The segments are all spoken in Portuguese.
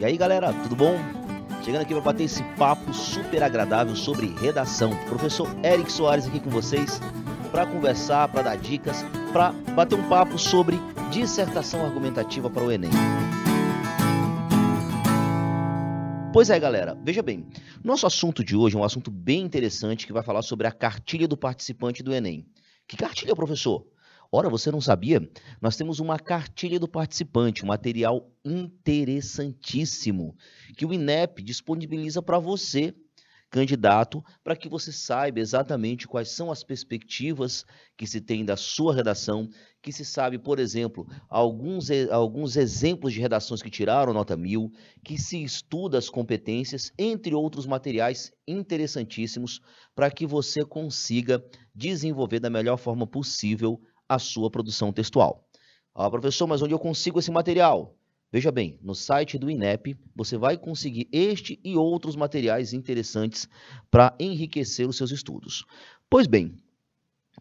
E aí galera, tudo bom? Chegando aqui para bater esse papo super agradável sobre redação. Professor Eric Soares aqui com vocês para conversar, para dar dicas, para bater um papo sobre dissertação argumentativa para o Enem. Pois é, galera, veja bem, nosso assunto de hoje é um assunto bem interessante que vai falar sobre a cartilha do participante do Enem. Que cartilha, professor? Ora, você não sabia? Nós temos uma cartilha do participante, um material interessantíssimo que o INEP disponibiliza para você, candidato, para que você saiba exatamente quais são as perspectivas que se tem da sua redação, que se sabe, por exemplo, alguns, alguns exemplos de redações que tiraram nota mil, que se estuda as competências, entre outros materiais interessantíssimos, para que você consiga desenvolver da melhor forma possível a sua produção textual. Ah, professor, mas onde eu consigo esse material? Veja bem, no site do INEP você vai conseguir este e outros materiais interessantes para enriquecer os seus estudos. Pois bem,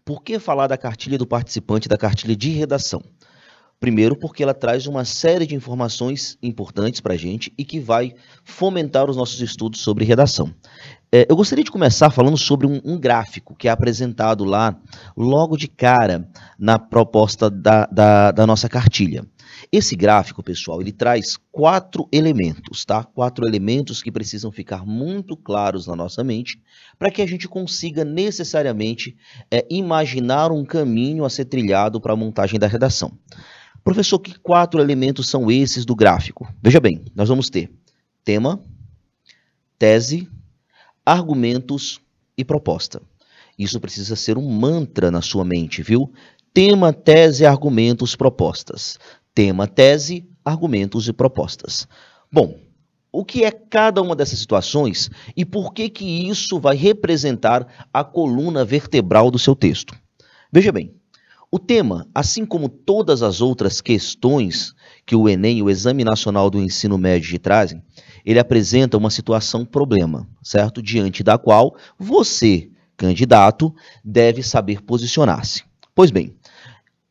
por que falar da cartilha do participante, da cartilha de redação? Primeiro, porque ela traz uma série de informações importantes para a gente e que vai fomentar os nossos estudos sobre redação. É, eu gostaria de começar falando sobre um, um, gráfico que é apresentado lá logo de cara na proposta da, da, da nossa cartilha. Esse gráfico, pessoal, ele traz quatro elementos, tá? Quatro elementos que precisam ficar muito claros na nossa mente para que a gente consiga necessariamente é, imaginar um caminho a ser trilhado para a montagem da redação. Professor, que quatro elementos são esses do gráfico? Veja bem, nós vamos ter tema, tese, argumentos e proposta. Isso precisa ser um mantra na sua mente, viu? Tema, tese, argumentos, propostas. Tema, tese, argumentos e propostas. Bom, o que é cada uma dessas situações e por que que isso vai representar a coluna vertebral do seu texto? Veja bem, o tema, assim como todas as outras questões que o Enem, o Exame Nacional do Ensino Médio, trazem, ele apresenta uma situação problema, certo? Diante da qual você, candidato, deve saber posicionar-se. Pois bem,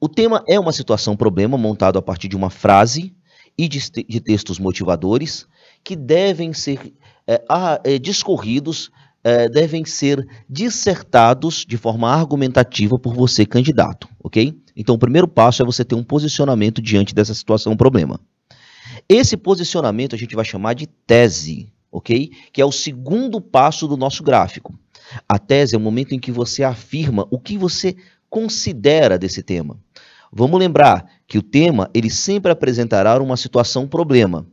o tema é uma situação problema montado a partir de uma frase e de, de textos motivadores que devem ser é, é, discorridos é, devem ser dissertados de forma argumentativa por você, candidato, ok? Então, o primeiro passo é você ter um posicionamento diante dessa situação problema. Esse posicionamento a gente vai chamar de tese, ok? Que é o segundo passo do nosso gráfico. A tese é o momento em que você afirma o que você considera desse tema. Vamos lembrar que o tema ele sempre apresentará uma situação problema.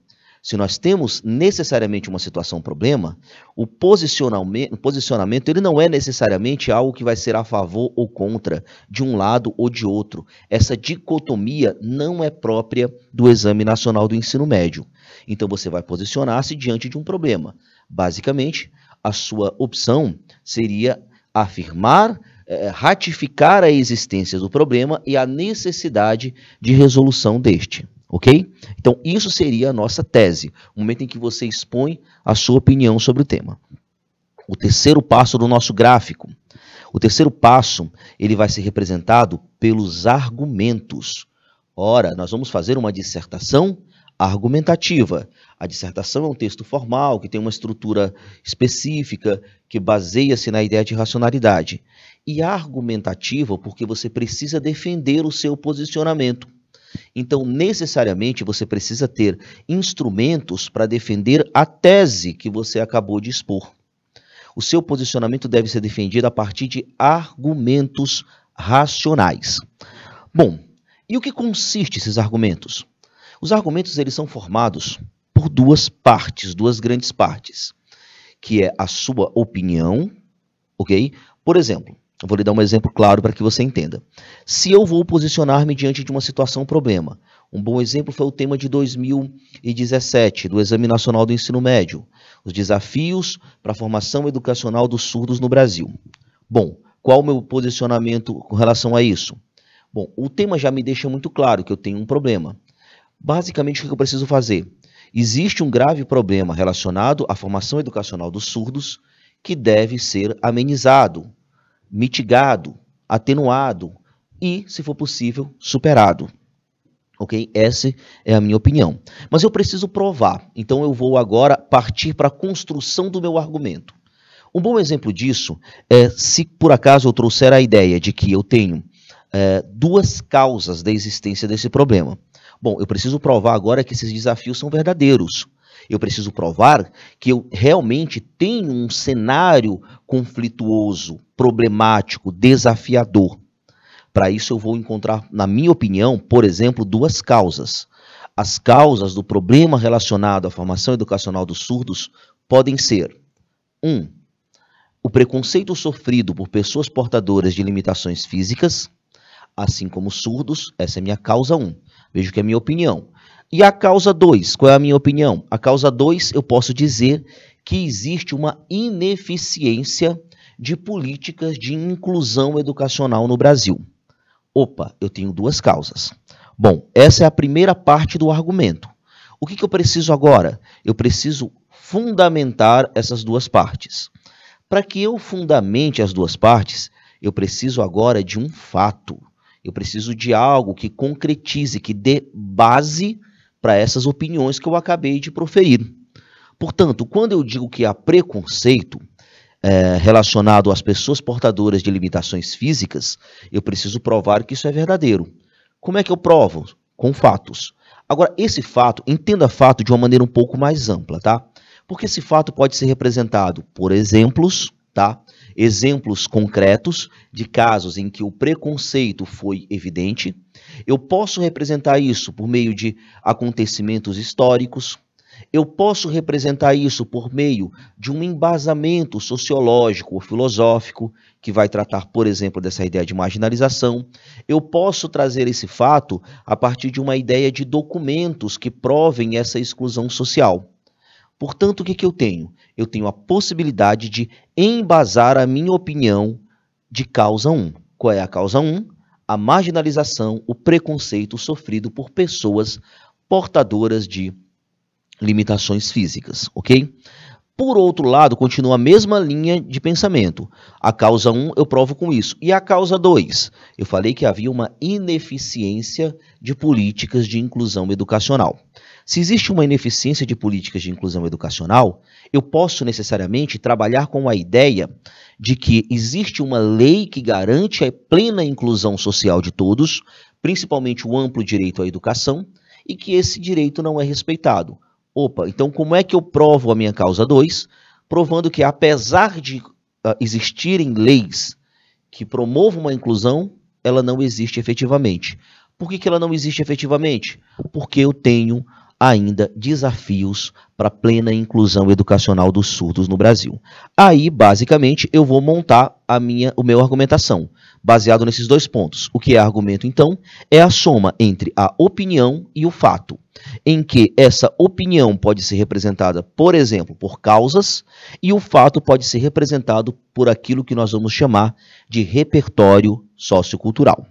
Se nós temos necessariamente uma situação problema, o posicionamento, posicionamento ele não é necessariamente algo que vai ser a favor ou contra de um lado ou de outro. Essa dicotomia não é própria do Exame Nacional do Ensino Médio. Então você vai posicionar-se diante de um problema. Basicamente, a sua opção seria afirmar é, ratificar a existência do problema e a necessidade de resolução deste ok? Então, isso seria a nossa tese, o momento em que você expõe a sua opinião sobre o tema. O terceiro passo do nosso gráfico. O terceiro passo, ele vai ser representado pelos argumentos. Ora, nós vamos fazer uma dissertação argumentativa. A dissertação é um texto formal que tem uma estrutura específica, que baseia-se na ideia de racionalidade. E argumentativa porque você precisa defender o seu posicionamento. Então, necessariamente, você precisa ter instrumentos para defender a tese que você acabou de expor. O seu posicionamento deve ser defendido a partir de argumentos racionais. Bom, e o que consiste esses argumentos? Os argumentos eles são formados por duas partes, duas grandes partes, que é a sua opinião, ok? Por exemplo, vou lhe dar um exemplo claro para que você entenda. Se eu vou posicionar-me diante de uma situação problema, um bom exemplo foi o tema de 2017 do Exame Nacional do Ensino Médio, os desafios para a formação educacional dos surdos no Brasil. Bom, qual o meu posicionamento com relação a isso? Bom, o tema já me deixa muito claro que eu tenho um problema. Basicamente, o que eu preciso fazer? Existe um grave problema relacionado à formação educacional dos surdos que deve ser amenizado, mitigado, atenuado e, se for possível, superado. Ok? Essa é a minha opinião. Mas eu preciso provar. Então eu vou agora partir para a construção do meu argumento. Um bom exemplo disso é se por acaso eu trouxer a ideia de que eu tenho é, duas causas da existência desse problema. Bom, eu preciso provar agora que esses desafios são verdadeiros. Eu preciso provar que eu realmente tenho um cenário conflituoso, problemático, desafiador. Para isso, eu vou encontrar, na minha opinião, por exemplo, duas causas. As causas do problema relacionado à formação educacional dos surdos podem ser: um, o preconceito sofrido por pessoas portadoras de limitações físicas, assim como surdos, essa é minha causa 1. Um. Vejo que é a minha opinião. E a causa 2, qual é a minha opinião? A causa 2, eu posso dizer que existe uma ineficiência de políticas de inclusão educacional no Brasil. Opa, eu tenho duas causas. Bom, essa é a primeira parte do argumento. O que, que eu preciso agora? Eu preciso fundamentar essas duas partes. Para que eu fundamente as duas partes, eu preciso agora de um fato. Eu preciso de algo que concretize, que dê base para essas opiniões que eu acabei de proferir. Portanto, quando eu digo que há preconceito, é, relacionado às pessoas portadoras de limitações físicas, eu preciso provar que isso é verdadeiro. Como é que eu provo? Com fatos. Agora, esse fato, entenda fato de uma maneira um pouco mais ampla, tá? Porque esse fato pode ser representado por exemplos, tá? Exemplos concretos de casos em que o preconceito foi evidente. Eu posso representar isso por meio de acontecimentos históricos, eu posso representar isso por meio de um embasamento sociológico ou filosófico, que vai tratar, por exemplo, dessa ideia de marginalização. Eu posso trazer esse fato a partir de uma ideia de documentos que provem essa exclusão social. Portanto, o que, que eu tenho? Eu tenho a possibilidade de embasar a minha opinião de causa 1. Qual é a causa 1? A marginalização, o preconceito sofrido por pessoas portadoras de limitações físicas, ok? Por outro lado, continua a mesma linha de pensamento. A causa 1 eu provo com isso. E a causa 2? Eu falei que havia uma ineficiência de políticas de inclusão educacional. Se existe uma ineficiência de políticas de inclusão educacional, eu posso necessariamente trabalhar com a ideia de que existe uma lei que garante a plena inclusão social de todos, principalmente o amplo direito à educação, e que esse direito não é respeitado. Opa, então como é que eu provo a minha causa 2? Provando que apesar de uh, existirem leis que promovam uma inclusão, ela não existe efetivamente. Por que, que ela não existe efetivamente? Porque eu tenho ainda desafios para plena inclusão educacional dos surdos no Brasil. Aí, basicamente, eu vou montar a minha, o meu argumentação, baseado nesses dois pontos. O que é argumento, então, é a soma entre a opinião e o fato, em que essa opinião pode ser representada, por exemplo, por causas, e o fato pode ser representado por aquilo que nós vamos chamar de repertório sociocultural.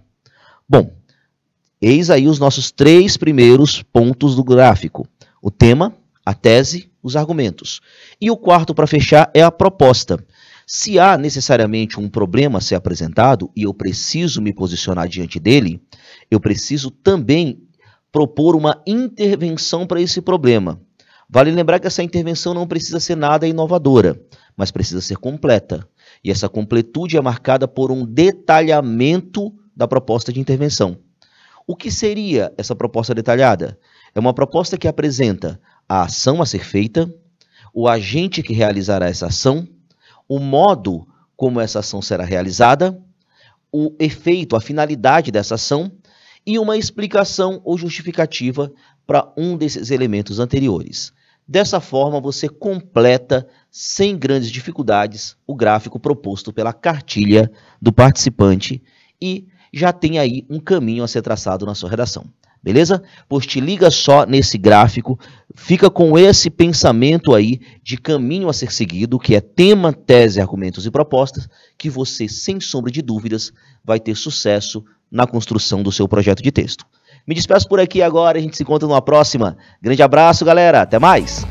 Bom, Eis aí os nossos três primeiros pontos do gráfico: o tema, a tese, os argumentos. E o quarto, para fechar, é a proposta. Se há necessariamente um problema a ser apresentado e eu preciso me posicionar diante dele, eu preciso também propor uma intervenção para esse problema. Vale lembrar que essa intervenção não precisa ser nada inovadora, mas precisa ser completa. E essa completude é marcada por um detalhamento da proposta de intervenção. O que seria essa proposta detalhada? É uma proposta que apresenta a ação a ser feita, o agente que realizará essa ação, o modo como essa ação será realizada, o efeito, a finalidade dessa ação e uma explicação ou justificativa para um desses elementos anteriores. Dessa forma, você completa, sem grandes dificuldades, o gráfico proposto pela cartilha do participante e já tem aí um caminho a ser traçado na sua redação. Beleza? Pois te liga só nesse gráfico, fica com esse pensamento aí de caminho a ser seguido, que é tema, tese, argumentos e propostas, que você, sem sombra de dúvidas, vai ter sucesso na construção do seu projeto de texto. Me despeço por aqui agora, a gente se encontra numa próxima. Grande abraço, galera, até mais!